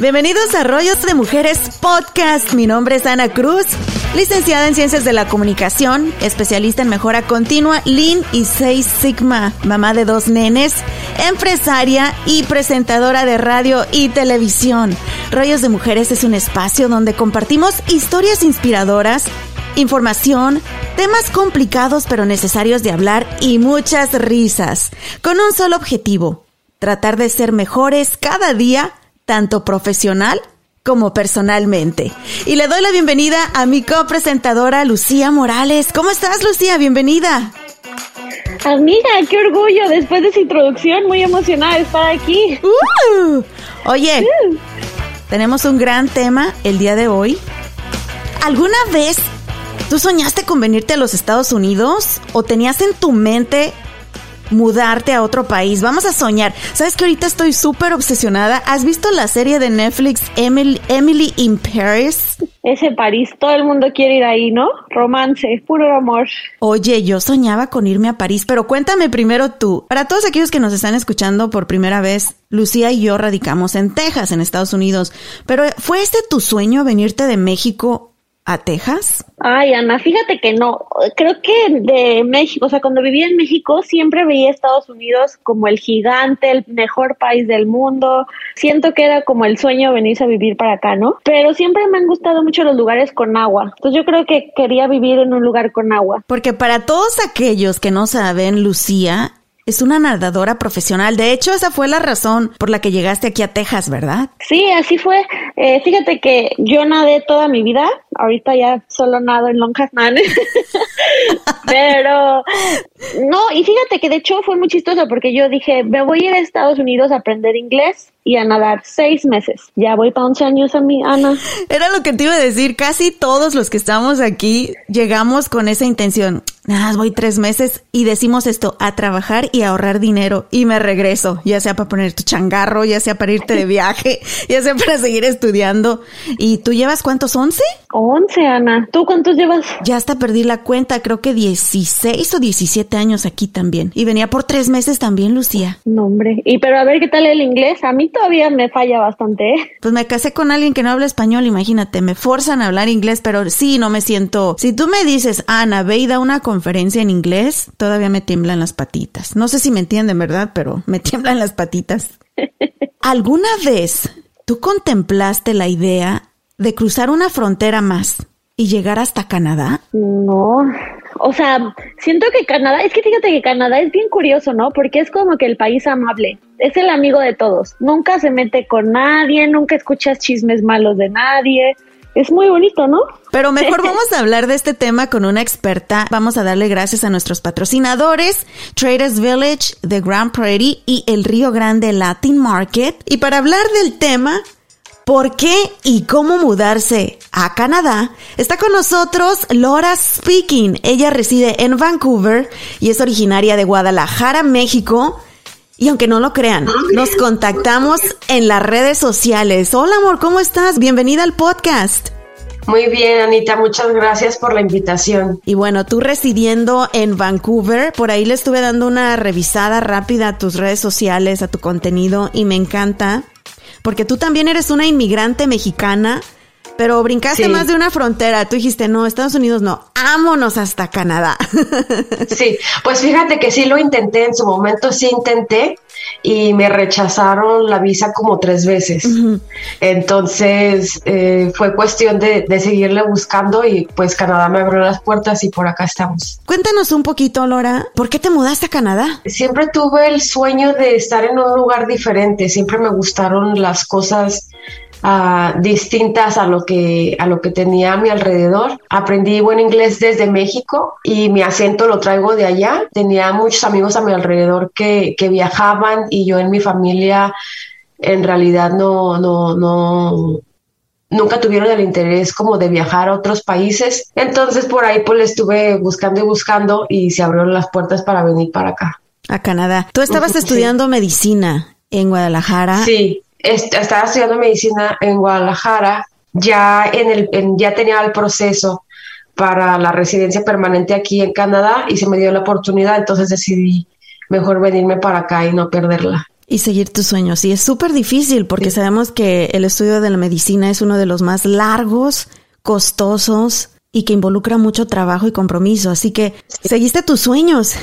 Bienvenidos a Rollos de Mujeres Podcast. Mi nombre es Ana Cruz, licenciada en Ciencias de la Comunicación, especialista en mejora continua, Lean y Six Sigma, mamá de dos nenes, empresaria y presentadora de radio y televisión. Rollos de Mujeres es un espacio donde compartimos historias inspiradoras, información, temas complicados pero necesarios de hablar y muchas risas, con un solo objetivo tratar de ser mejores cada día, tanto profesional como personalmente. Y le doy la bienvenida a mi copresentadora Lucía Morales. ¿Cómo estás, Lucía? Bienvenida. Amiga, qué orgullo después de esa introducción, muy emocionada de estar aquí. Uh, oye, uh. tenemos un gran tema el día de hoy. ¿Alguna vez tú soñaste con venirte a los Estados Unidos o tenías en tu mente mudarte a otro país. Vamos a soñar. ¿Sabes que ahorita estoy súper obsesionada? ¿Has visto la serie de Netflix Emily, Emily in Paris? Ese París, todo el mundo quiere ir ahí, ¿no? Romance, puro amor. Oye, yo soñaba con irme a París, pero cuéntame primero tú. Para todos aquellos que nos están escuchando por primera vez, Lucía y yo radicamos en Texas, en Estados Unidos. Pero ¿fue este tu sueño venirte de México a Texas? Ay, Ana, fíjate que no. Creo que de México, o sea, cuando vivía en México siempre veía Estados Unidos como el gigante, el mejor país del mundo. Siento que era como el sueño venirse a vivir para acá, ¿no? Pero siempre me han gustado mucho los lugares con agua. Entonces yo creo que quería vivir en un lugar con agua. Porque para todos aquellos que no saben, Lucía es una nadadora profesional. De hecho, esa fue la razón por la que llegaste aquí a Texas, ¿verdad? Sí, así fue. Eh, fíjate que yo nadé toda mi vida. Ahorita ya solo nado en Longhasman. Pero no, y fíjate que de hecho fue muy chistoso porque yo dije, me voy a ir a Estados Unidos a aprender inglés y a nadar seis meses. Ya voy para 11 años a mi Ana. Era lo que te iba a decir. Casi todos los que estamos aquí llegamos con esa intención. Nada, voy tres meses y decimos esto, a trabajar y a ahorrar dinero y me regreso, ya sea para poner tu changarro, ya sea para irte de viaje, ya sea para seguir estudiando. ¿Y tú llevas cuántos? ¿11? 11, Ana. ¿Tú cuántos llevas? Ya hasta perdí la cuenta, creo que 16 o 17 años aquí también. Y venía por tres meses también, Lucía. No, hombre. Y pero a ver qué tal el inglés. A mí todavía me falla bastante. ¿eh? Pues me casé con alguien que no habla español, imagínate, me forzan a hablar inglés, pero sí, no me siento. Si tú me dices, Ana, ve y da una conferencia en inglés, todavía me tiemblan las patitas. No sé si me entienden, ¿verdad? Pero me tiemblan las patitas. ¿Alguna vez tú contemplaste la idea de cruzar una frontera más y llegar hasta Canadá? No, o sea, siento que Canadá, es que fíjate que Canadá es bien curioso, ¿no? Porque es como que el país amable, es el amigo de todos, nunca se mete con nadie, nunca escuchas chismes malos de nadie. Es muy bonito, ¿no? Pero mejor vamos a hablar de este tema con una experta. Vamos a darle gracias a nuestros patrocinadores, Traders Village, The Grand Prairie y el Río Grande Latin Market. Y para hablar del tema, por qué y cómo mudarse a Canadá, está con nosotros Laura Speaking. Ella reside en Vancouver y es originaria de Guadalajara, México. Y aunque no lo crean, nos contactamos en las redes sociales. Hola amor, ¿cómo estás? Bienvenida al podcast. Muy bien, Anita, muchas gracias por la invitación. Y bueno, tú residiendo en Vancouver, por ahí le estuve dando una revisada rápida a tus redes sociales, a tu contenido, y me encanta porque tú también eres una inmigrante mexicana, pero brincaste más de una frontera. Tú dijiste, no, Estados Unidos no, ámonos hasta Canadá. sí, pues fíjate que sí lo intenté, en su momento sí intenté y me rechazaron la visa como tres veces. Entonces eh, fue cuestión de, de, seguirle buscando y pues Canadá me abrió las puertas y por acá estamos. Cuéntanos un poquito, Laura, ¿por qué te mudaste a Canadá? Siempre tuve el sueño de estar en un lugar diferente, siempre me gustaron las cosas ah, distintas a lo que a lo que tenía a mi alrededor. Aprendí buen inglés desde México y mi acento lo traigo de allá. Tenía muchos amigos a mi alrededor que, que viajaban y yo en mi familia en realidad no, no, no, nunca tuvieron el interés como de viajar a otros países. Entonces por ahí pues le estuve buscando y buscando y se abrieron las puertas para venir para acá. A Canadá. Tú estabas estudiando medicina en Guadalajara. Sí, estaba estudiando medicina en Guadalajara. Ya en el, ya tenía el proceso para la residencia permanente aquí en Canadá y se me dio la oportunidad, entonces decidí mejor venirme para acá y no perderla y seguir tus sueños. Y es súper difícil porque sabemos que el estudio de la medicina es uno de los más largos, costosos y que involucra mucho trabajo y compromiso. Así que seguiste tus sueños,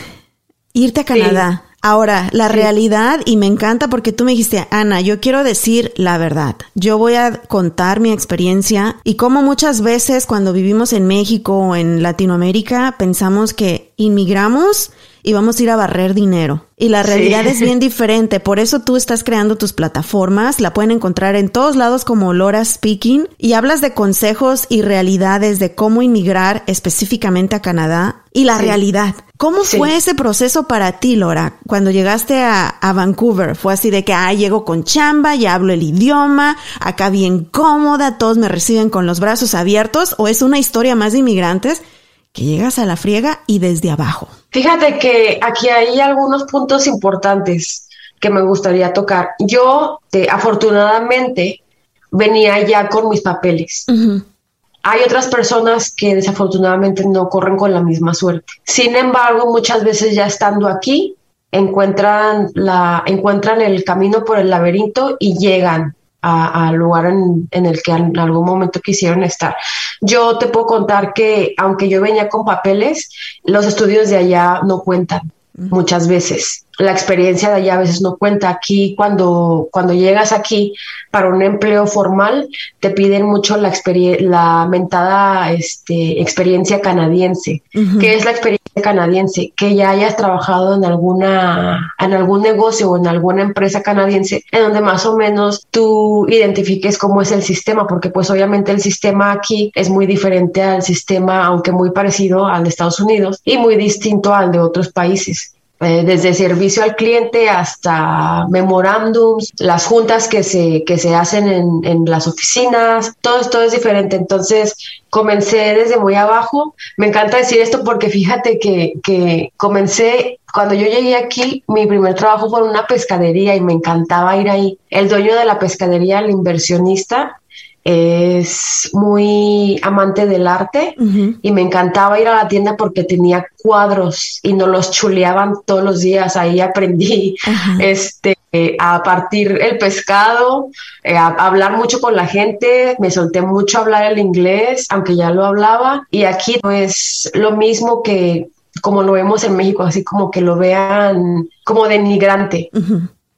irte a Canadá. Ahora, la realidad, y me encanta porque tú me dijiste, Ana, yo quiero decir la verdad. Yo voy a contar mi experiencia y cómo muchas veces cuando vivimos en México o en Latinoamérica pensamos que inmigramos y vamos a ir a barrer dinero. Y la realidad es bien diferente. Por eso tú estás creando tus plataformas. La pueden encontrar en todos lados como Lora Speaking. Y hablas de consejos y realidades de cómo inmigrar específicamente a Canadá. Y la realidad. ¿Cómo fue ese proceso para ti, Lora? Cuando llegaste a, a, Vancouver, fue así de que, ah, llego con chamba, ya hablo el idioma, acá bien cómoda, todos me reciben con los brazos abiertos, o es una historia más de inmigrantes que llegas a la friega y desde abajo. Fíjate que aquí hay algunos puntos importantes que me gustaría tocar. Yo, eh, afortunadamente, venía ya con mis papeles. Hay otras personas que desafortunadamente no corren con la misma suerte. Sin embargo, muchas veces ya estando aquí, encuentran, la, encuentran el camino por el laberinto y llegan al lugar en, el que en algún momento quisieron estar. Yo te puedo contar que aunque yo venía con papeles, los estudios de allá no cuentan muchas veces. La experiencia de allá a veces no cuenta. Aquí, cuando, cuando llegas aquí para un empleo formal, te piden mucho la, la mentada este, experiencia canadiense. ¿Qué es la experiencia canadiense? Que ya hayas trabajado en, alguna, en algún negocio o en alguna empresa canadiense en donde más o menos tú identifiques cómo es el sistema, porque pues obviamente el sistema aquí es muy diferente al sistema, aunque muy parecido al de Estados Unidos y muy distinto al de otros países. Eh, desde servicio al cliente hasta memorándums, las juntas que se, que se hacen en, en, las oficinas, todo esto es diferente. Entonces, comencé desde muy abajo. Me encanta decir esto porque fíjate que, que comencé, cuando yo llegué aquí, mi primer trabajo fue en una pescadería y me encantaba ir ahí. El dueño de la pescadería, el inversionista, es muy amante del arte y me encantaba ir a la tienda porque tenía cuadros y nos los chuleaban todos los días. Ahí aprendí este, a partir el pescado, eh, a, hablar mucho con la gente, me solté mucho a hablar el inglés, aunque ya lo hablaba. Y aquí no es lo mismo que como lo vemos en México, así como que lo vean como denigrante.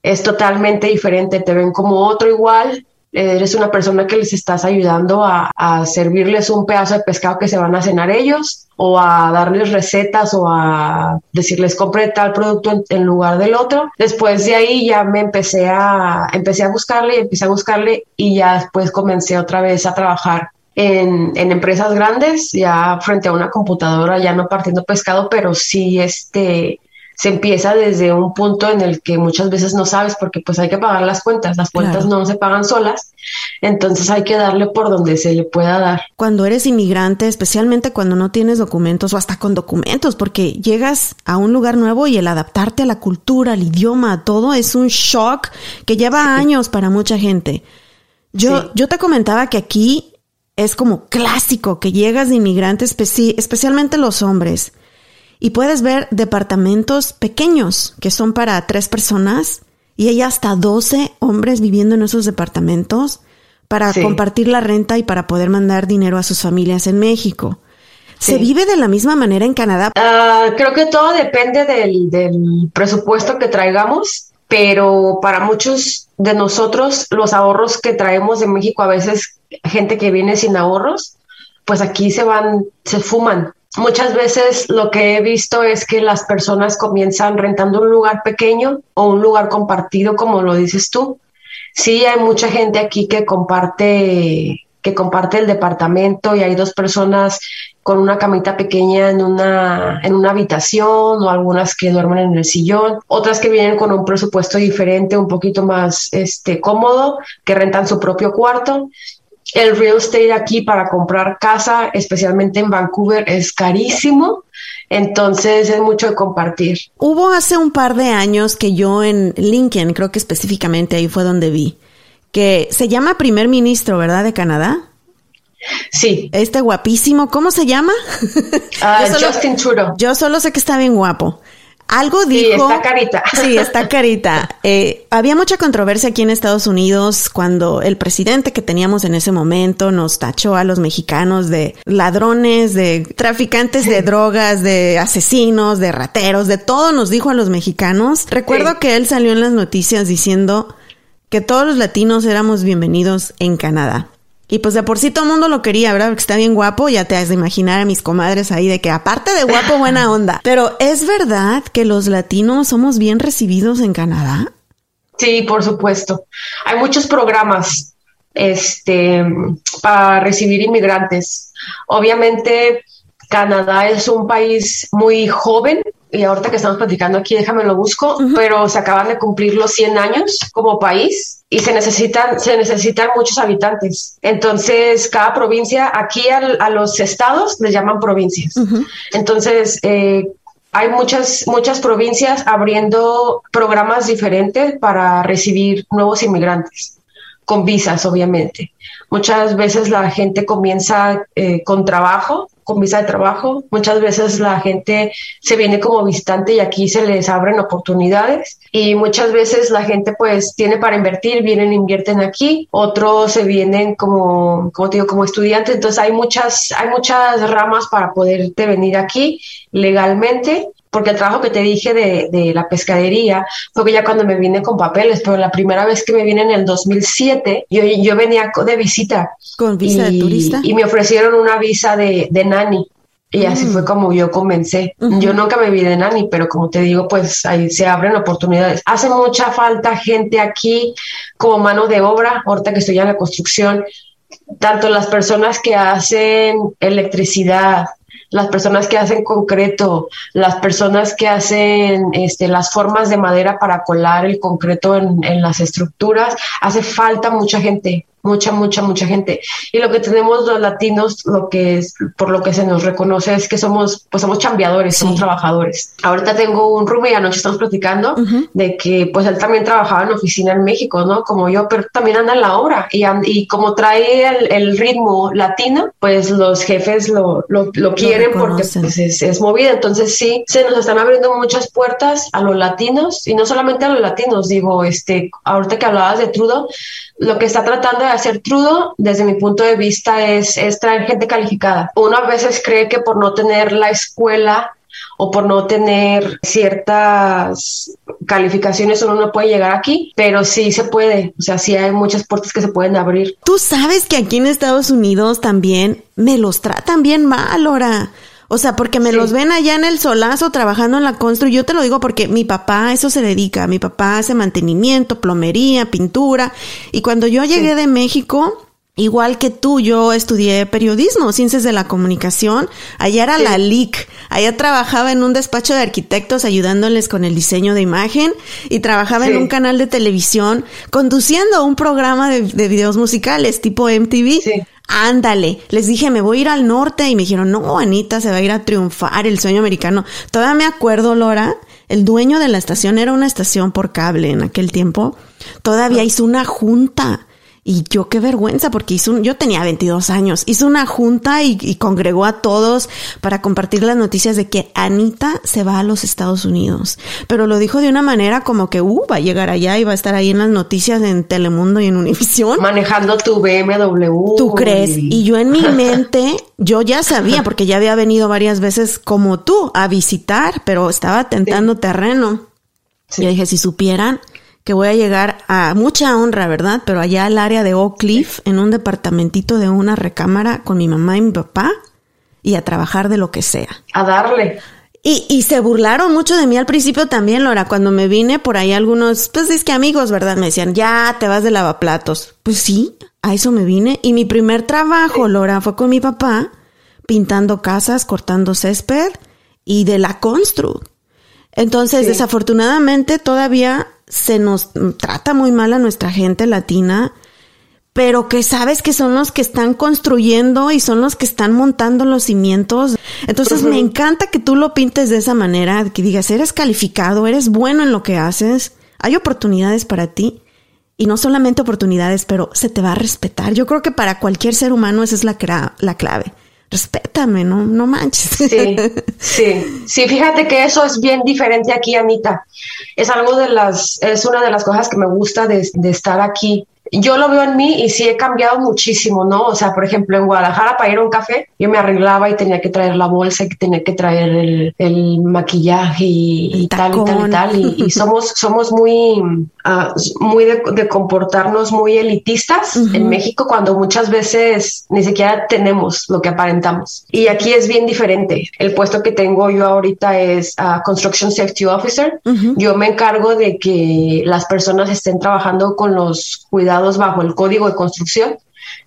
Es totalmente diferente, te ven como otro igual, eres una persona que les estás ayudando a, servirles un pedazo de pescado que se van a cenar ellos o a darles recetas o a decirles compre tal producto en, lugar del otro. Después de ahí ya me empecé a, empecé a buscarle y empecé a buscarle y ya después comencé otra vez a trabajar en, en, empresas grandes, ya frente a una computadora, ya no partiendo pescado, pero sí este, se empieza desde un punto en el que muchas veces no sabes porque pues hay que pagar las cuentas, las cuentas no se pagan solas, entonces hay que darle por donde se le pueda dar. Cuando eres inmigrante, especialmente cuando no tienes documentos o hasta con documentos, porque llegas a un lugar nuevo y el adaptarte a la cultura, al idioma, a todo es un shock que lleva años para mucha gente. Yo, yo te comentaba que aquí es como clásico que llegas de inmigrante, especialmente los hombres y puedes ver departamentos pequeños que son para tres personas y hay hasta 12 hombres viviendo en esos departamentos para compartir la renta y para poder mandar dinero a sus familias en México. ¿Se vive de la misma manera en Canadá? Ah, creo que todo depende del, del presupuesto que traigamos, pero para muchos de nosotros los ahorros que traemos de México, a veces gente que viene sin ahorros, pues aquí se van, se fuman Muchas veces lo que he visto es que las personas comienzan rentando un lugar pequeño o un lugar compartido, como lo dices tú. sí hay mucha gente aquí que comparte que comparte el departamento y hay dos personas con una camita pequeña en una, en una habitación o algunas que duermen en el sillón, otras que vienen con un presupuesto diferente, un poquito más este, cómodo, que rentan su propio cuarto. El real estate aquí para comprar casa, especialmente en Vancouver, es carísimo. Entonces es mucho de compartir. Hubo hace un par de años que yo en Lincoln, creo que específicamente ahí fue donde vi, que se llama primer ministro, ¿verdad? De Canadá. Sí. Este guapísimo, ¿cómo se llama? Ah, Justin Trudeau. Yo solo sé que está bien guapo. Algo dijo. Sí, está carita. Sí, está carita. Eh, había mucha controversia aquí en Estados Unidos cuando el presidente que teníamos en ese momento nos tachó a los mexicanos de ladrones, de traficantes de drogas, de asesinos, de rateros, de todo nos dijo a los mexicanos. Recuerdo que él salió en las noticias diciendo que todos los latinos éramos bienvenidos en Canadá. Y pues de por sí todo el mundo lo quería, ¿verdad? Porque está bien guapo, ya te has de imaginar a mis comadres ahí de que aparte de guapo, buena onda. Pero ¿es verdad que los latinos somos bien recibidos en Canadá? Sí, por supuesto. Hay muchos programas este, para recibir inmigrantes. Obviamente, Canadá es un país muy joven, y ahorita que estamos platicando aquí, déjame lo busco, pero se acaban de cumplir los 100 años como país y se necesitan, se necesitan muchos habitantes. Entonces, cada provincia, aquí a los estados les llaman provincias. Entonces, eh, hay muchas, muchas provincias abriendo programas diferentes para recibir nuevos inmigrantes, con visas, obviamente. Muchas veces la gente comienza eh, con trabajo con visa de trabajo. Muchas veces la gente se viene como visitante y aquí se les abren oportunidades y muchas veces la gente pues tiene para invertir, vienen, invierten aquí, otros se vienen como, como digo, como estudiantes. Entonces hay muchas, hay muchas ramas para poderte venir aquí legalmente porque el trabajo que te dije de, de, la pescadería fue que ya cuando me vine con papeles, pero la primera vez que me vine en el 2007, yo, yo venía de visita. ¿Con visa de turista? Y me ofrecieron una visa de, de nani. Y así mm. fue como yo comencé. Yo nunca me vi de nani, pero como te digo, pues ahí se abren oportunidades. Hace mucha falta gente aquí como mano de obra, ahorita que estoy en la construcción, tanto las personas que hacen electricidad, las personas que hacen concreto, las personas que hacen este, las formas de madera para colar el concreto en, en las estructuras, hace falta mucha gente mucha, mucha, mucha gente. Y lo que tenemos los latinos, lo que es, por lo que se nos reconoce es que somos, pues somos chambeadores, somos trabajadores. Ahorita tengo un roomie, anoche estamos platicando de que pues él también trabajaba en oficina en México, ¿no? Como yo, pero también anda en la obra y, y como trae el, ritmo latino, pues los jefes lo, lo, lo quieren porque pues, es, es movida. Entonces sí, se nos están abriendo muchas puertas a los latinos y no solamente a los latinos, digo, este, ahorita que hablabas de Trudeau, lo que está tratando de hacer Trudeau, desde mi punto de vista, es, traer gente calificada. Uno a veces cree que por no tener la escuela o por no tener ciertas calificaciones uno no puede llegar aquí, pero sí se puede, o sea, sí hay muchas puertas que se pueden abrir. Tú sabes que aquí en Estados Unidos también me los tratan bien mal, ahora. O sea, porque me los ven allá en el solazo trabajando en la constru. Yo te lo digo porque mi papá a eso se dedica. Mi papá hace mantenimiento, plomería, pintura. Y cuando yo llegué de México, Igual que tú, yo estudié periodismo, ciencias de la comunicación. Allá era la LIC. Allá trabajaba en un despacho de arquitectos ayudándoles con el diseño de imagen y trabajaba en un canal de televisión conduciendo un programa de, de videos musicales tipo MTV. Sí. Ándale, les dije, me voy a ir al norte y me dijeron, no, Anita, se va a ir a triunfar el sueño americano. Todavía me acuerdo, Laura, el dueño de la estación era una estación por cable en aquel tiempo. Todavía hizo una junta y yo qué vergüenza, porque hizo un, yo tenía 22 años, hizo una junta y, congregó a todos para compartir las noticias de que Anita se va a los Estados Unidos. Pero lo dijo de una manera como que, uh, va a llegar allá y va a estar ahí en las noticias en Telemundo y en Univisión. Manejando tu BMW. ¿Tú crees? Y yo en mi mente, yo ya sabía, porque ya había venido varias veces como tú a visitar, pero estaba tentando terreno. Y Yo dije, si supieran que voy a llegar a mucha honra, ¿verdad? Pero allá al área de Oak Cliff, en un departamentito de una recámara con mi mamá y mi papá y a trabajar de lo que sea. A darle. Y, y se burlaron mucho de mí al principio también, Laura. Cuando me vine por ahí algunos, pues es que amigos, ¿verdad? Me decían, ya te vas de lavaplatos. Pues sí, a eso me vine. Y mi primer trabajo, Laura, fue con mi papá, pintando casas, cortando césped y de la constru. Entonces, desafortunadamente, todavía se nos trata muy mal a nuestra gente latina pero que sabes que son los que están construyendo y son los que están montando los cimientos. Entonces me encanta que tú lo pintes de esa manera, que digas, eres calificado, eres bueno en lo que haces, hay oportunidades para ti. Y no solamente oportunidades, pero se te va a respetar. Yo creo que para cualquier ser humano esa es la, la clave. Respétame, no, no manches. Sí, sí, sí, fíjate que eso es bien diferente aquí, Anita. Es algo de las, es una de las cosas que me gusta de, de estar aquí yo lo veo en mí y sí he cambiado muchísimo, ¿no? O sea, por ejemplo, en Guadalajara para ir a un café, yo me arreglaba y tenía que traer la bolsa y tenía que traer el, maquillaje y, tal y tal y tal. Y, somos, somos muy, ah, muy de, comportarnos muy elitistas en México cuando muchas veces ni siquiera tenemos lo que aparentamos. Y aquí es bien diferente. El puesto que tengo yo ahorita es uh, Construction Safety Officer. Yo me encargo de que las personas estén trabajando con los cuidados bajo el código de construcción,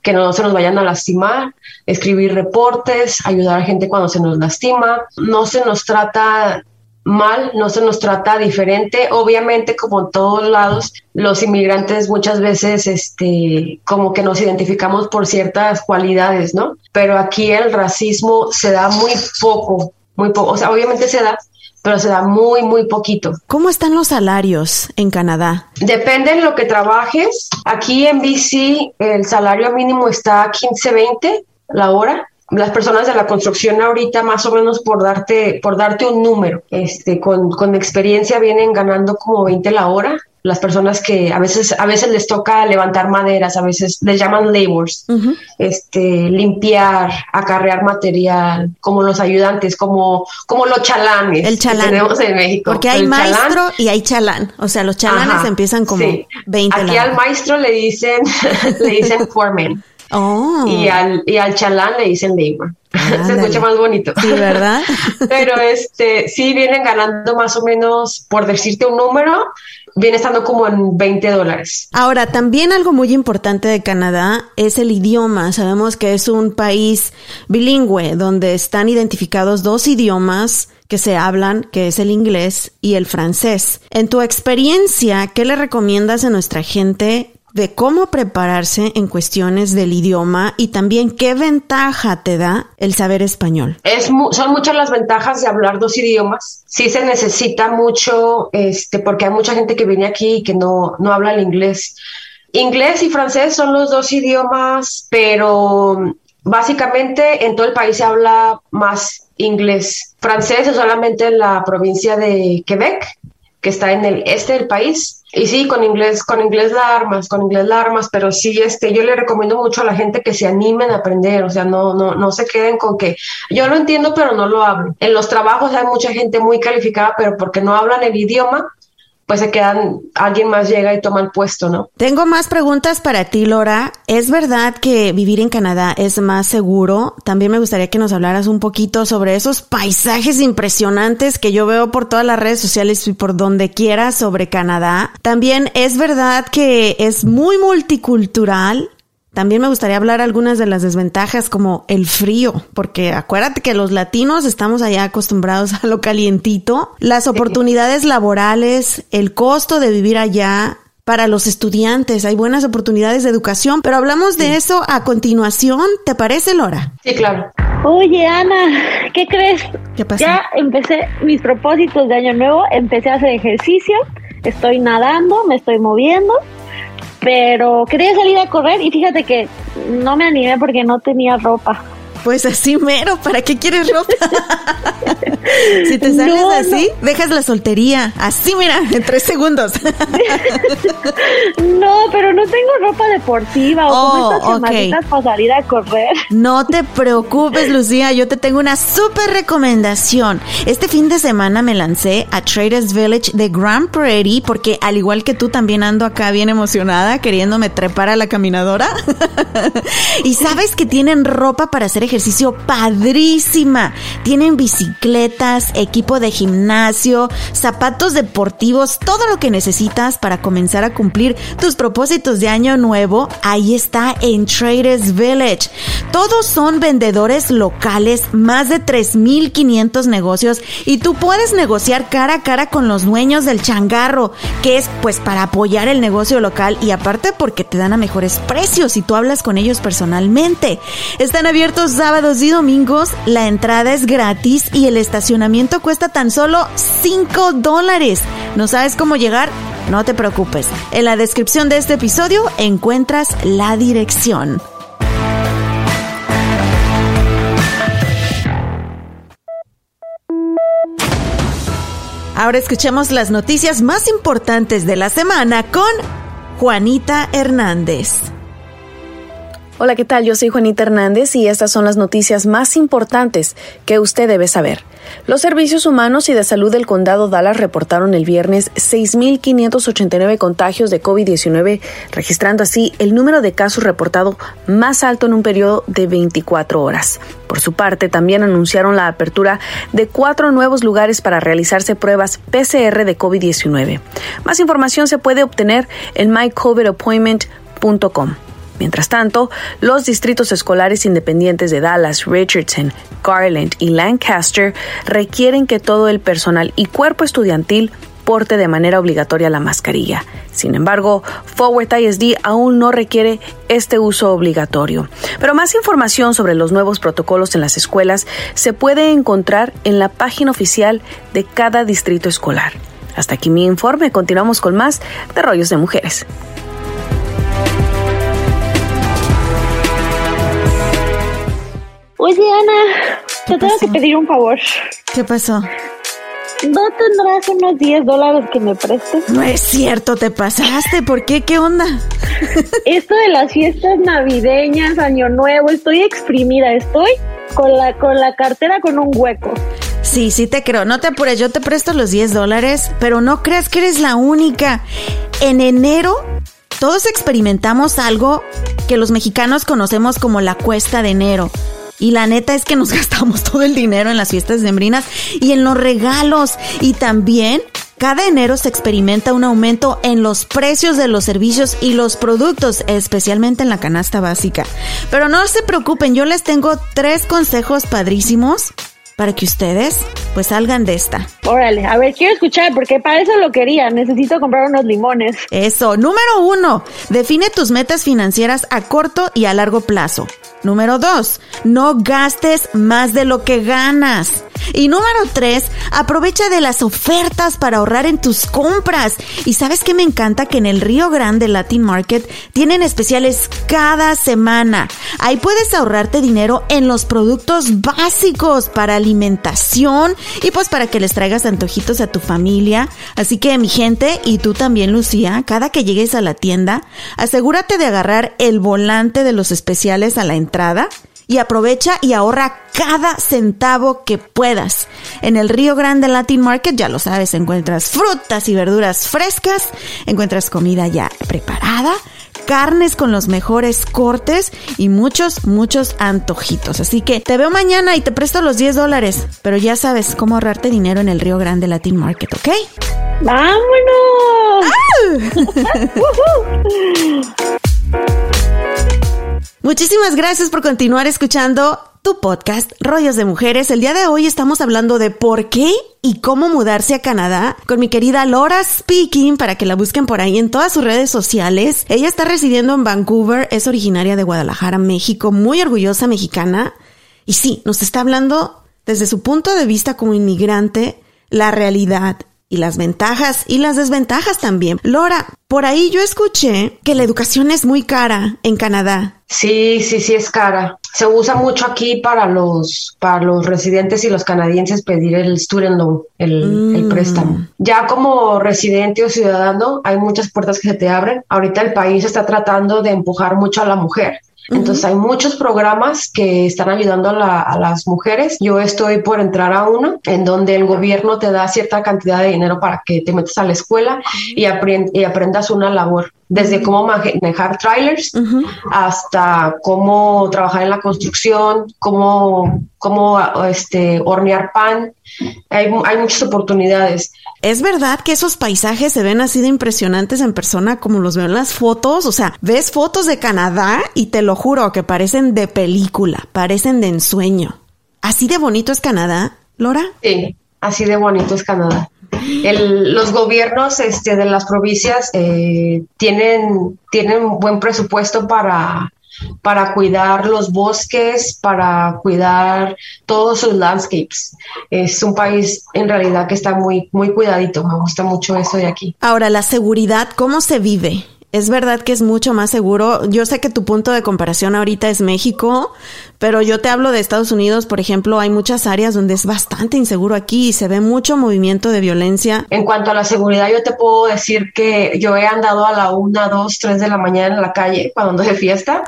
que no se nos vayan a lastimar, escribir reportes, ayudar a gente cuando se nos lastima. No se nos trata mal, no se nos trata diferente. Obviamente, como en todos lados, los inmigrantes muchas veces, este, como que nos identificamos por ciertas cualidades, ¿no? Pero aquí el racismo se da muy poco, muy poco. O sea, obviamente se da, pero se da muy, muy poquito. ¿Cómo están los salarios en Canadá? Depende de lo que trabajes. Aquí en BC el salario mínimo está a 15.20 la hora. Las personas de la construcción ahorita, más o menos por darte, por darte un número, este, con, con experiencia vienen ganando como 20 la hora las personas que a veces a veces les toca levantar maderas, a veces les llaman labors, este limpiar, acarrear material, como los ayudantes, como como los chalanes El chalán. que tenemos en México. Porque hay maestro y hay chalán, o sea, los chalanes empiezan como 20 Aquí al maestro le dicen le dicen foreman. Oh. Y al y al chalán le dicen labor. Se escucha más bonito. Sí, ¿verdad? Pero este sí vienen ganando más o menos por decirte un número viene estando como en 20 dólares. Ahora, también algo muy importante de Canadá es el idioma. Sabemos que es un país bilingüe donde están identificados dos idiomas que se hablan, que es el inglés y el francés. En tu experiencia, ¿qué le recomiendas a nuestra gente de cómo prepararse en cuestiones del idioma y también qué ventaja te da el saber español. Es son muchas las ventajas de hablar dos idiomas. Sí se necesita mucho, este, porque hay mucha gente que viene aquí y que no, no habla el inglés. Inglés y francés son los dos idiomas, pero básicamente en todo el país se habla más inglés. Francés es solamente en la provincia de Quebec, que está en el este del país y sí, con inglés, con inglés la armas, con inglés la armas, pero sí, este, yo le recomiendo mucho a la gente que se animen a aprender, o sea, no, no, no se queden con que yo lo entiendo, pero no lo hablo. En los trabajos hay mucha gente muy calificada, pero porque no hablan el idioma, pues se quedan, alguien más llega y toma el puesto, ¿no? Tengo más preguntas para ti, Laura. ¿Es verdad que vivir en Canadá es más seguro? También me gustaría que nos hablaras un poquito sobre esos paisajes impresionantes que yo veo por todas las redes sociales y por donde quiera sobre Canadá. También es verdad que es muy multicultural. También me gustaría hablar algunas de las desventajas como el frío, porque acuérdate que los latinos estamos allá acostumbrados a lo calientito, las oportunidades laborales, el costo de vivir allá, para los estudiantes. Hay buenas oportunidades de educación, pero hablamos de eso a continuación. ¿Te parece, Lora? Sí, claro. Oye, Ana, ¿qué crees? ¿Qué pasa? Ya empecé mis propósitos de año nuevo, empecé a hacer ejercicio, estoy nadando, me estoy moviendo pero quería salir a correr y fíjate que no me animé porque no tenía ropa. Pues así mero, ¿para qué quieres ropa? si te sales así, dejas la soltería. Así, mira, en tres segundos. no, pero no tengo ropa deportiva o oh, como estas para salir a correr. No te preocupes, Lucía, yo te tengo una súper recomendación. Este fin de semana me lancé a Traders Village de Grand Prairie porque al igual que tú también ando acá bien emocionada queriéndome trepar a la caminadora. y sabes que tienen ropa para hacer ejercicio padrísima. Tienen bicicleta maletas, equipo de gimnasio, zapatos deportivos, todo lo que necesitas para comenzar a cumplir tus propósitos de año nuevo, ahí está en Traders Village. Todos son vendedores locales, más de 3.500 negocios y tú puedes negociar cara a cara con los dueños del changarro, que es pues para apoyar el negocio local y aparte porque te dan a mejores precios si tú hablas con ellos personalmente. Están abiertos sábados y domingos, la entrada es gratis y el estacionamiento cuesta tan solo 5 dólares. ¿No sabes cómo llegar? No te preocupes. En la descripción de este episodio encuentras la dirección. Ahora escuchemos las noticias más importantes de la semana con Juanita Hernández. Hola, ¿qué tal? Yo soy Juanita Hernández y estas son las noticias más importantes que usted debe saber. Los servicios humanos y de salud del condado Dallas reportaron el viernes 6.589 contagios de COVID-19, registrando así el número de casos reportado más alto en un periodo de 24 horas. Por su parte, también anunciaron la apertura de cuatro nuevos lugares para realizarse pruebas PCR de COVID-19. Más información se puede obtener en mycovidappointment.com. Mientras tanto, los distritos escolares independientes de Dallas, Richardson, Garland y Lancaster requieren que todo el personal y cuerpo estudiantil porte de manera obligatoria la mascarilla. Sin embargo, Forward ISD aún no requiere este uso obligatorio. Pero más información sobre los nuevos protocolos en las escuelas se puede encontrar en la página oficial de cada distrito escolar. Hasta aquí mi informe. Continuamos con más de Rollos de Mujeres. Oye, Ana, te tengo que pedir un favor. ¿Qué pasó? ¿No tendrás unos 10 dólares que me prestes? No es cierto, te pasaste. ¿Por qué? ¿Qué onda? Esto de las fiestas navideñas, Año Nuevo, estoy exprimida. Estoy con la, con la cartera con un hueco. Sí, sí te creo. No te apures, yo te presto los 10 dólares, pero no creas que eres la única. En enero todos experimentamos algo que los mexicanos conocemos como la cuesta de enero. Y la neta es que nos gastamos todo el dinero en las fiestas sembrinas y en los regalos. Y también cada enero se experimenta un aumento en los precios de los servicios y los productos, especialmente en la canasta básica. Pero no se preocupen, yo les tengo tres consejos padrísimos para que ustedes pues salgan de esta. Órale, a ver, quiero escuchar porque para eso lo quería. Necesito comprar unos limones. Eso, número uno, define tus metas financieras a corto y a largo plazo. Número dos, no gastes más de lo que ganas. Y número tres, aprovecha de las ofertas para ahorrar en tus compras. Y sabes que me encanta que en el Río Grande Latin Market tienen especiales cada semana. Ahí puedes ahorrarte dinero en los productos básicos para alimentación y pues para que les traigas antojitos a tu familia. Así que mi gente y tú también Lucía, cada que llegues a la tienda, asegúrate de agarrar el volante de los especiales a la entrada y aprovecha y ahorra cada centavo que puedas. En el Río Grande Latin Market, ya lo sabes, encuentras frutas y verduras frescas, encuentras comida ya preparada, carnes con los mejores cortes y muchos, muchos antojitos. Así que te veo mañana y te presto los 10 dólares, pero ya sabes cómo ahorrarte dinero en el Río Grande Latin Market, ¿ok? ¡Vámonos! Muchísimas gracias por continuar escuchando tu podcast Rollos de Mujeres. El día de hoy estamos hablando de por qué y cómo mudarse a Canadá con mi querida Laura Speaking para que la busquen por ahí en todas sus redes sociales. Ella está residiendo en Vancouver, es originaria de Guadalajara, México, muy orgullosa mexicana. Y sí, nos está hablando desde su punto de vista como inmigrante, la realidad y las ventajas y las desventajas también. Laura, por ahí yo escuché que la educación es muy cara en Canadá. Sí, sí, sí es cara. Se usa mucho aquí para los, para los residentes y los canadienses pedir el student loan, el, el préstamo. Ya como residente o ciudadano hay muchas puertas que se te abren. Ahorita el país está tratando de empujar mucho a la mujer. Entonces hay muchos programas que están ayudando a, las mujeres. Yo estoy por entrar a uno en donde el gobierno te da cierta cantidad de dinero para que te metas a la escuela y, y aprendas una labor desde cómo manejar trailers hasta cómo trabajar en la construcción, cómo, cómo este, hornear pan. Hay, hay muchas oportunidades. ¿Es verdad que esos paisajes se ven así de impresionantes en persona como los veo en las fotos? O sea, ves fotos de Canadá y te lo juro que parecen de película, parecen de ensueño. ¿Así de bonito es Canadá, Lora? Sí, así de bonito es Canadá. los gobiernos este, de las provincias eh, tienen, tienen buen presupuesto para, para cuidar los bosques, para cuidar todos sus landscapes. Es un país en realidad que está muy, muy cuidadito. Me gusta mucho eso de aquí. Ahora, la seguridad, ¿cómo se vive? Es verdad que es mucho más seguro. Yo sé que tu punto de comparación ahorita es México, pero yo te hablo de Estados Unidos, por ejemplo, hay muchas áreas donde es bastante inseguro aquí y se ve mucho movimiento de violencia. En cuanto a la seguridad, yo te puedo decir que yo he andado a la una, dos, tres de la mañana en la calle cuando ando de fiesta,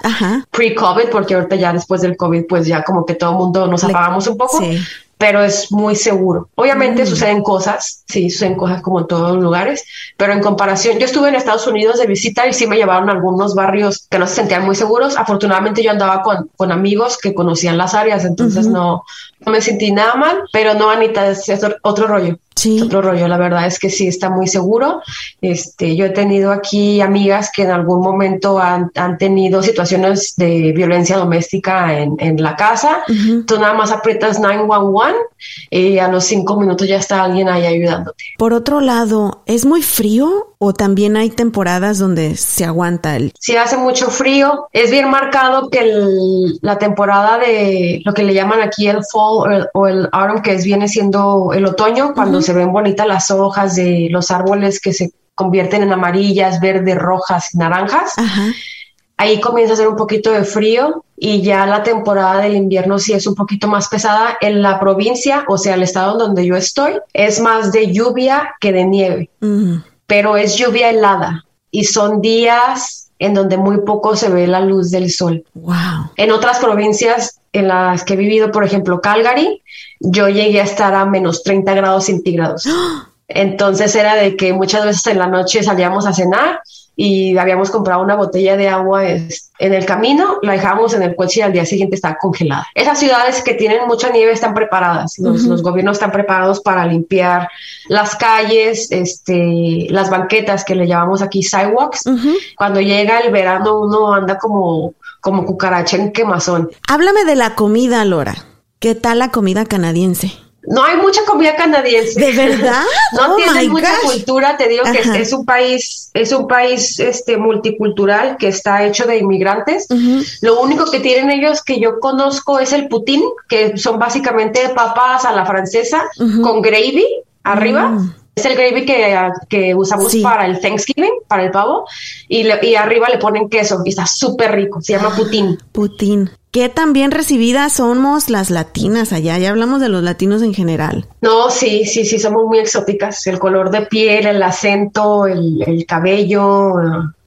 pre-COVID, porque ahorita ya después del COVID, pues ya como que todo el mundo nos apagamos un poco. Sí pero es muy seguro. Obviamente mm. suceden cosas, sí, suceden cosas como en todos los lugares, pero en comparación, yo estuve en Estados Unidos de visita y sí me llevaron a algunos barrios que no se sentían muy seguros. Afortunadamente yo andaba con, con amigos que conocían las áreas, entonces no, no me sentí nada mal, pero no, Anita, es, otro rollo. Sí. otro rollo, la verdad es que sí está muy seguro. Este, yo he tenido aquí amigas que en algún momento han, han tenido situaciones de violencia doméstica en, en la casa. Tú nada más aprietas 911 y a los cinco minutos ya está alguien ahí ayudándote. Por otro lado, ¿es muy frío o también hay temporadas donde se aguanta el... Sí, hace mucho frío. Es bien marcado que la temporada de lo que le llaman aquí el fall o el, autumn, que es, viene siendo el otoño, cuando se ven bonitas las hojas de los árboles que se convierten en amarillas, verdes, rojas, naranjas. Ahí comienza a hacer un poquito de frío y ya la temporada del invierno sí es un poquito más pesada. En la provincia, o sea, el estado donde yo estoy, es más de lluvia que de nieve pero es lluvia helada y son días en donde muy poco se ve la luz del sol. Wow. En otras provincias en las que he vivido, por ejemplo, Calgary, yo llegué a estar a menos 30 grados centígrados. Entonces era de que muchas veces en la noche salíamos a cenar y habíamos comprado una botella de agua en el camino, la dejábamos en el coche y al día siguiente estaba congelada. Esas ciudades que tienen mucha nieve están preparadas, los, gobiernos están preparados para limpiar las calles, este, las banquetas que le llamamos aquí sidewalks. Cuando llega el verano uno anda como, como cucaracha en quemazón. Háblame de la comida, Lora. ¿Qué tal la comida canadiense? No hay mucha comida canadiense. ¿De verdad? no oh tienen mucha cultura, te digo que es, un país, es un país este multicultural que está hecho de inmigrantes. Lo único que tienen ellos que yo conozco es el putín, que son básicamente papas a la francesa con gravy arriba. Mm. Es el gravy que, que usamos para el Thanksgiving, para el pavo, y, y arriba le ponen queso y está súper rico. Se llama putín. Putín. ¿Qué tan bien recibidas somos las latinas allá? Ya hablamos de los latinos en general. No, sí, sí, sí, somos muy exóticas. El color de piel, el acento, el, cabello,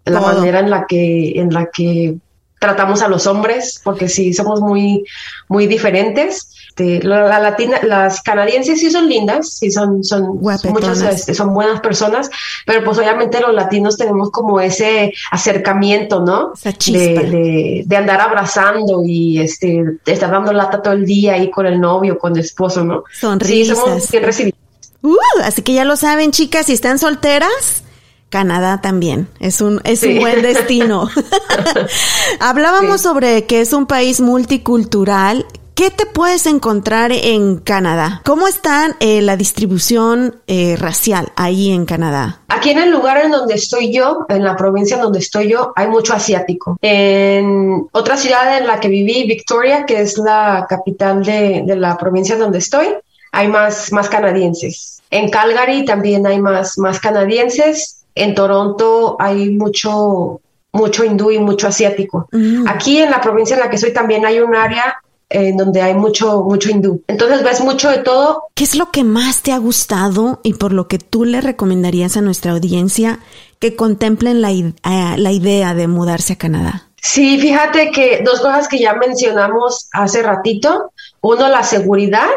la manera en la que, en la que tratamos a los hombres, porque sí, somos muy, muy diferentes. Este, la, latina, las canadienses sí son lindas, sí son, son muchas, este, son buenas personas, pero pues obviamente los latinos tenemos como ese acercamiento, ¿no? De, de, andar abrazando y este, estar dando lata todo el día ahí con el novio, con el esposo, ¿no? Sonrisas. Sí, somos bien recibidos. Uh, así que ya lo saben, chicas, si están solteras, Canadá también es un es un buen destino. Hablábamos sobre que es un país multicultural ¿Qué te puedes encontrar en Canadá? ¿Cómo está eh, la distribución eh, racial ahí en Canadá? Aquí en el lugar en donde estoy yo, en la provincia en donde estoy yo, hay mucho asiático. En otra ciudad en la que viví, Victoria, que es la capital de, la provincia donde estoy, hay más, más canadienses. En Calgary también hay más, más canadienses. En Toronto hay mucho, mucho hindú y mucho asiático. Mm. Aquí en la provincia en la que estoy también hay un área en donde hay mucho, mucho hindú. Entonces ves mucho de todo. ¿Qué es lo que más te ha gustado y por lo que tú le recomendarías a nuestra audiencia que contemplen la, eh, la idea de mudarse a Canadá? Sí, fíjate que dos cosas que ya mencionamos hace ratito. Uno, la seguridad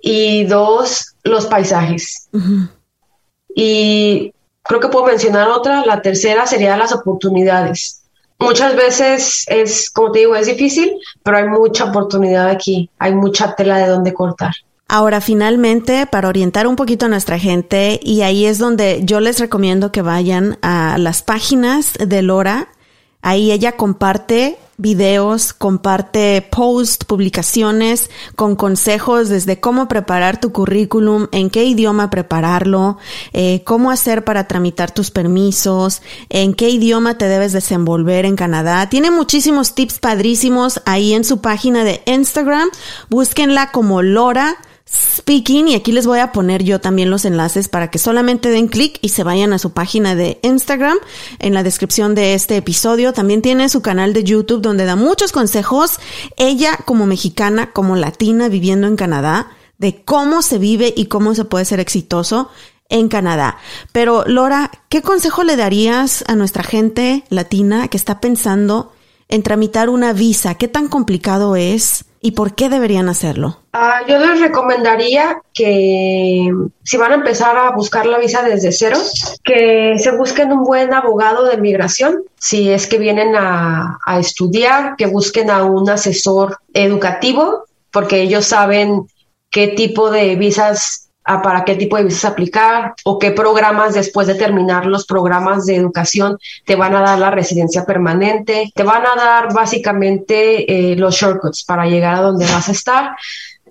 y dos, los paisajes. Y creo que puedo mencionar otra. La tercera sería las oportunidades. Muchas veces es, como te digo, es difícil, pero hay mucha oportunidad aquí, hay mucha tela de donde cortar. Ahora, finalmente, para orientar un poquito a nuestra gente, y ahí es donde yo les recomiendo que vayan a las páginas de Lora. Ahí ella comparte videos, comparte posts, publicaciones con consejos desde cómo preparar tu currículum, en qué idioma prepararlo, eh, cómo hacer para tramitar tus permisos, en qué idioma te debes desenvolver en Canadá. Tiene muchísimos tips padrísimos ahí en su página de Instagram. Búsquenla como Lora Speaking y aquí les voy a poner yo también los enlaces para que solamente den clic y se vayan a su página de Instagram en la descripción de este episodio. También tiene su canal de YouTube donde da muchos consejos. Ella como mexicana, como latina viviendo en Canadá, de cómo se vive y cómo se puede ser exitoso en Canadá. Pero Laura, ¿qué consejo le darías a nuestra gente latina que está pensando en tramitar una visa? ¿Qué tan complicado es? ¿Y por qué deberían hacerlo? Ah, yo les recomendaría que si van a empezar a buscar la visa desde cero, que se busquen un buen abogado de migración. Si es que vienen a, a estudiar, que busquen a un asesor educativo, porque ellos saben qué tipo de visas a para qué tipo de visas aplicar o qué programas después de terminar los programas de educación te van a dar la residencia permanente, te van a dar básicamente eh, los shortcuts para llegar a donde vas a estar.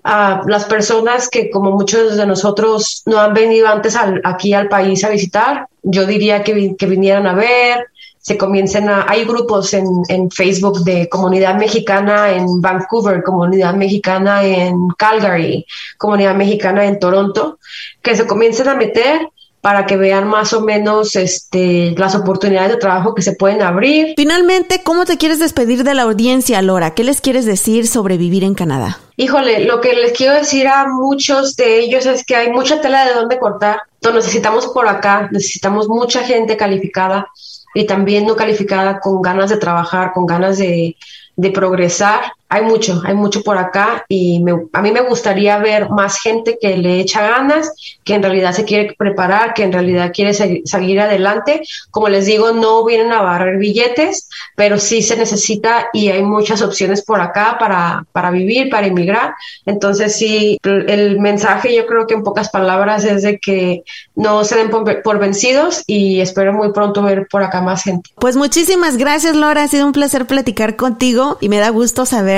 A las personas que como muchos de nosotros no han venido antes aquí al país a visitar, yo diría que, que vinieran a ver, se comiencen a, hay grupos en, en, Facebook de comunidad mexicana en Vancouver, comunidad mexicana en Calgary, comunidad mexicana en Toronto, que se comiencen a meter para que vean más o menos este, las oportunidades de trabajo que se pueden abrir. Finalmente, ¿cómo te quieres despedir de la audiencia, Laura? ¿Qué les quieres decir sobre vivir en Canadá? Híjole, lo que les quiero decir a muchos de ellos es que hay mucha tela de dónde cortar. Lo necesitamos por acá, necesitamos mucha gente calificada y también no calificada con ganas de trabajar, con ganas de, de progresar hay mucho, hay mucho por acá y a mí me gustaría ver más gente que le echa ganas, que en realidad se quiere preparar, que en realidad quiere seguir adelante. Como les digo, no vienen a barrer billetes, pero sí se necesita y hay muchas opciones por acá para, para vivir, para emigrar. Entonces sí, el mensaje yo creo que en pocas palabras es de que no se den por, por vencidos y espero muy pronto ver por acá más gente. Pues muchísimas gracias Laura, ha sido un placer platicar contigo y me da gusto saber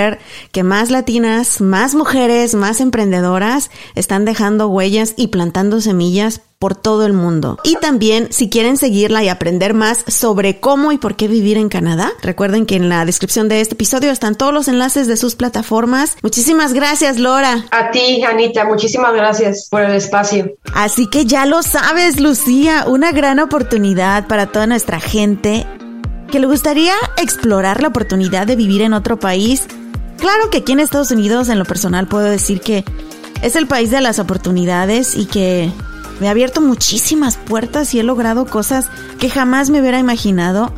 que más latinas, más mujeres, más emprendedoras están dejando huellas y plantando semillas por todo el mundo. Y también, si quieren seguirla y aprender más sobre cómo y por qué vivir en Canadá, recuerden que en la descripción de este episodio están todos los enlaces de sus plataformas. Muchísimas gracias, Laura. A ti, Anita, muchísimas gracias por el espacio. Así que ya lo sabes, Lucía, una gran oportunidad para toda nuestra gente que le gustaría explorar la oportunidad de vivir en otro país Claro que aquí en Estados Unidos, en lo personal, puedo decir que es el país de las oportunidades y que me ha abierto muchísimas puertas y he logrado cosas que jamás me hubiera imaginado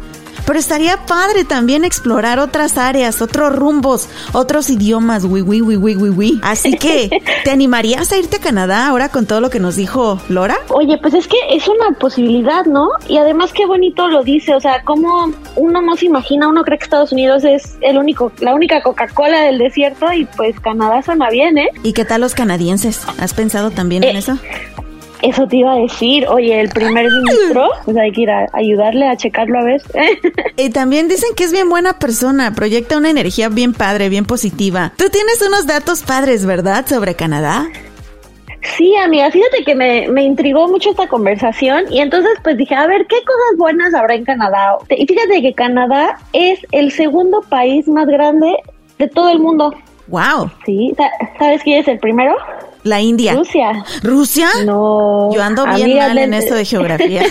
pero estaría padre también explorar otras áreas, otros rumbos, otros idiomas, wi, wi, wi, wi, wi, Así que, ¿te animarías a irte a Canadá ahora con todo lo que nos dijo Lora? Oye, pues es que es una posibilidad, ¿no? Y además qué bonito lo dice, o sea, como uno no se imagina, uno cree que Estados Unidos es el único, la única Coca-Cola del desierto y pues Canadá suena bien, ¿eh? ¿Y qué tal los canadienses? ¿Has pensado también en eh, eso? Eso te iba a decir, oye, el primer ministro, pues hay que ir a ayudarle a checarlo a ver. y también dicen que es bien buena persona, proyecta una energía bien padre, bien positiva. Tú tienes unos datos padres, ¿verdad? Sobre Canadá. Sí, amiga, fíjate que me, me intrigó mucho esta conversación y entonces pues dije, a ver, ¿qué cosas buenas habrá en Canadá? Y fíjate que Canadá es el segundo país más grande de todo el mundo. Wow. Sí, ¿sabes quién es el primero? La India. Rusia. ¿Rusia? No. Yo ando bien mal en esto de geografía.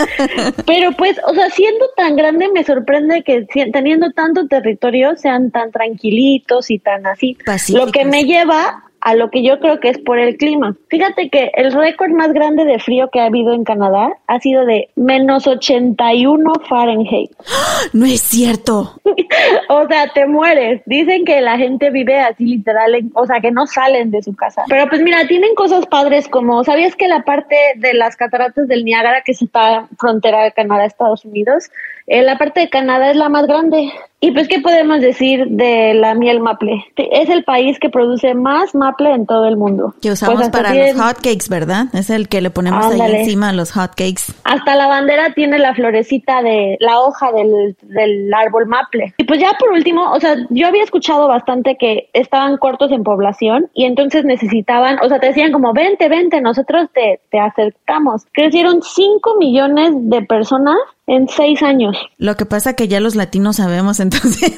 Pero pues, o sea, siendo tan grande me sorprende que teniendo tanto territorio sean tan tranquilitos y tan así. Lo que me lleva a lo que yo creo que es por el clima. Fíjate que el récord más grande de frío que ha habido en Canadá ha sido de menos 81 Fahrenheit. No es cierto. o sea, te mueres. Dicen que la gente vive así literal, o sea, que no salen de su casa. Pero pues mira, tienen cosas padres como, ¿sabías que la parte de las cataratas del Niágara, que está frontera de Canadá, Estados Unidos, eh, la parte de Canadá es la más grande. Y pues, ¿qué podemos decir de la miel maple? Es el país que produce más maple en todo el mundo. Que usamos Pues, para los hotcakes, ¿verdad? Es el que le ponemos ahí Ándale. encima a los hotcakes. Hasta la bandera tiene la florecita de la hoja del, del árbol maple. Y pues ya por último, o sea, yo había escuchado bastante que estaban cortos en población y entonces necesitaban, o sea, te decían como, vente, vente, nosotros te, te aceptamos. Crecieron 5 millones de personas en 6 años. Lo que pasa que ya los latinos sabemos, entonces.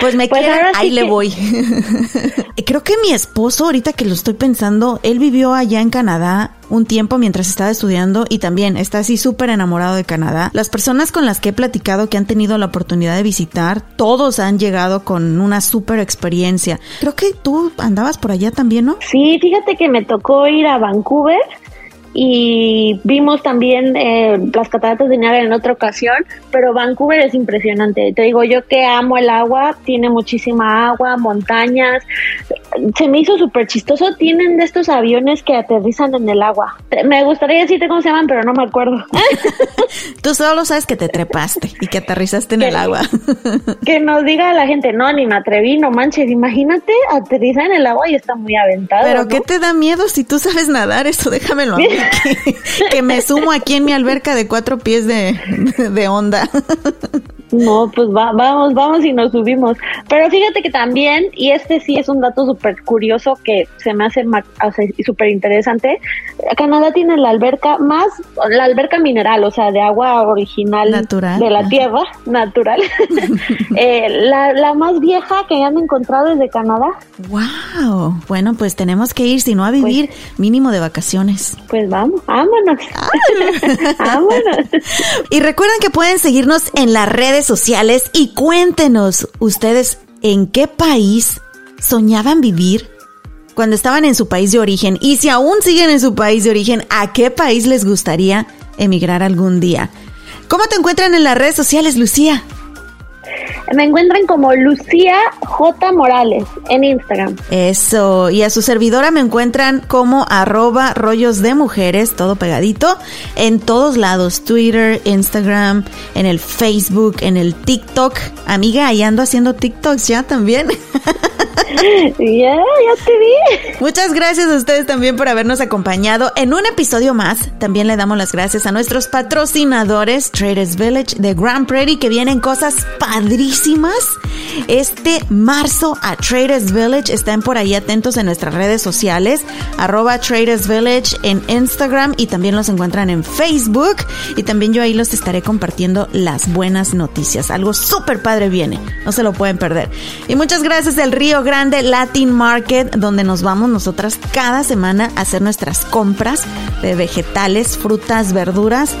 pues me Pues sí ahí le que- voy. Creo que mi esposo, ahorita que lo estoy pensando, él vivió allá en Canadá un tiempo mientras estaba estudiando y también está así súper enamorado de Canadá. Las personas con las que he platicado que han tenido la oportunidad de visitar, todos han llegado con una súper experiencia. Creo que tú andabas por allá también, ¿no? Sí, fíjate que me tocó ir a Vancouver y vimos también eh, las cataratas de Niágara en otra ocasión, pero Vancouver es impresionante. Te digo, yo que amo el agua, tiene muchísima agua, montañas. Se me hizo súper chistoso. Tienen de estos aviones que aterrizan en el agua. Me gustaría decirte cómo se llaman, pero no me acuerdo. Tú solo sabes que te trepaste y que aterrizaste en el agua. que nos diga la gente, no, ni me atreví, no manches. Imagínate aterrizar en el agua y está muy aventado. Pero ¿no? ¿qué te da miedo si tú sabes nadar? Eso déjamelo a mí, que, que me sumo aquí en mi alberca de cuatro pies de, de onda. No, pues va- vamos, vamos y nos subimos. Pero fíjate que también, y este sí es un dato súper curioso que se me hace o sea, súper interesante, Canadá tiene la alberca más, la alberca mineral, o sea, de agua original Natural. de la tierra, natural, Eh, la, la más vieja que han encontrado es de Canadá. ¡Wow! Bueno, pues tenemos que ir, si no a vivir, mínimo de vacaciones. Pues vamos, vámonos. vámonos. Y recuerden que pueden seguirnos en las redes sociales y cuéntenos ustedes en qué país soñaban vivir cuando estaban en su país de origen y si aún siguen en su país de origen, ¿a qué país les gustaría emigrar algún día? ¿Cómo te encuentran en las redes sociales, Lucía? Me encuentran como Lucía J. Morales en Instagram. Eso, y a su servidora me encuentran como arroba rollos de mujeres, todo pegadito, en todos lados, Twitter, Instagram, en el Facebook, en el TikTok. Amiga, ahí ando haciendo TikToks ya también. Ya, te vi. Muchas gracias a ustedes también por habernos acompañado en un episodio más. También le damos las gracias a nuestros patrocinadores, Traders Village de Grand Prairie, que vienen cosas padrísimas. Este marzo a Traders Village están por ahí atentos en nuestras redes sociales, arroba Traders Village en Instagram y también los encuentran en Facebook. Y también yo ahí los estaré compartiendo las buenas noticias. Algo súper padre viene, no se lo pueden perder. Y muchas gracias al Río Grande Latin Market, donde nos vamos nosotras cada semana a hacer nuestras compras de vegetales, frutas, verduras.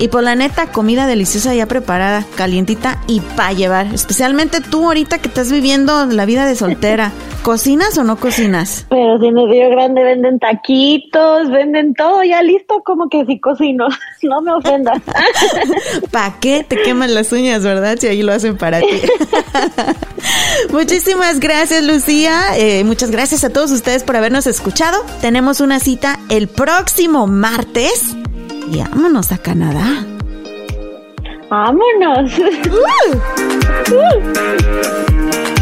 Y por la neta, comida deliciosa ya preparada, calientita y para llevar. Especialmente tú ahorita que estás viviendo la vida de soltera. ¿Cocinas o no cocinas? Pero si en el Río Grande venden taquitos, venden todo ya listo, como que si cocino. No me ofendas. ¿Para qué te queman las uñas, verdad? Si ahí lo hacen para ti. Muchísimas gracias, Lucía. Eh, muchas gracias a todos ustedes por habernos escuchado. Tenemos una cita el próximo martes y vámonos a Canadá. ¡Vámonos! Uh. Uh.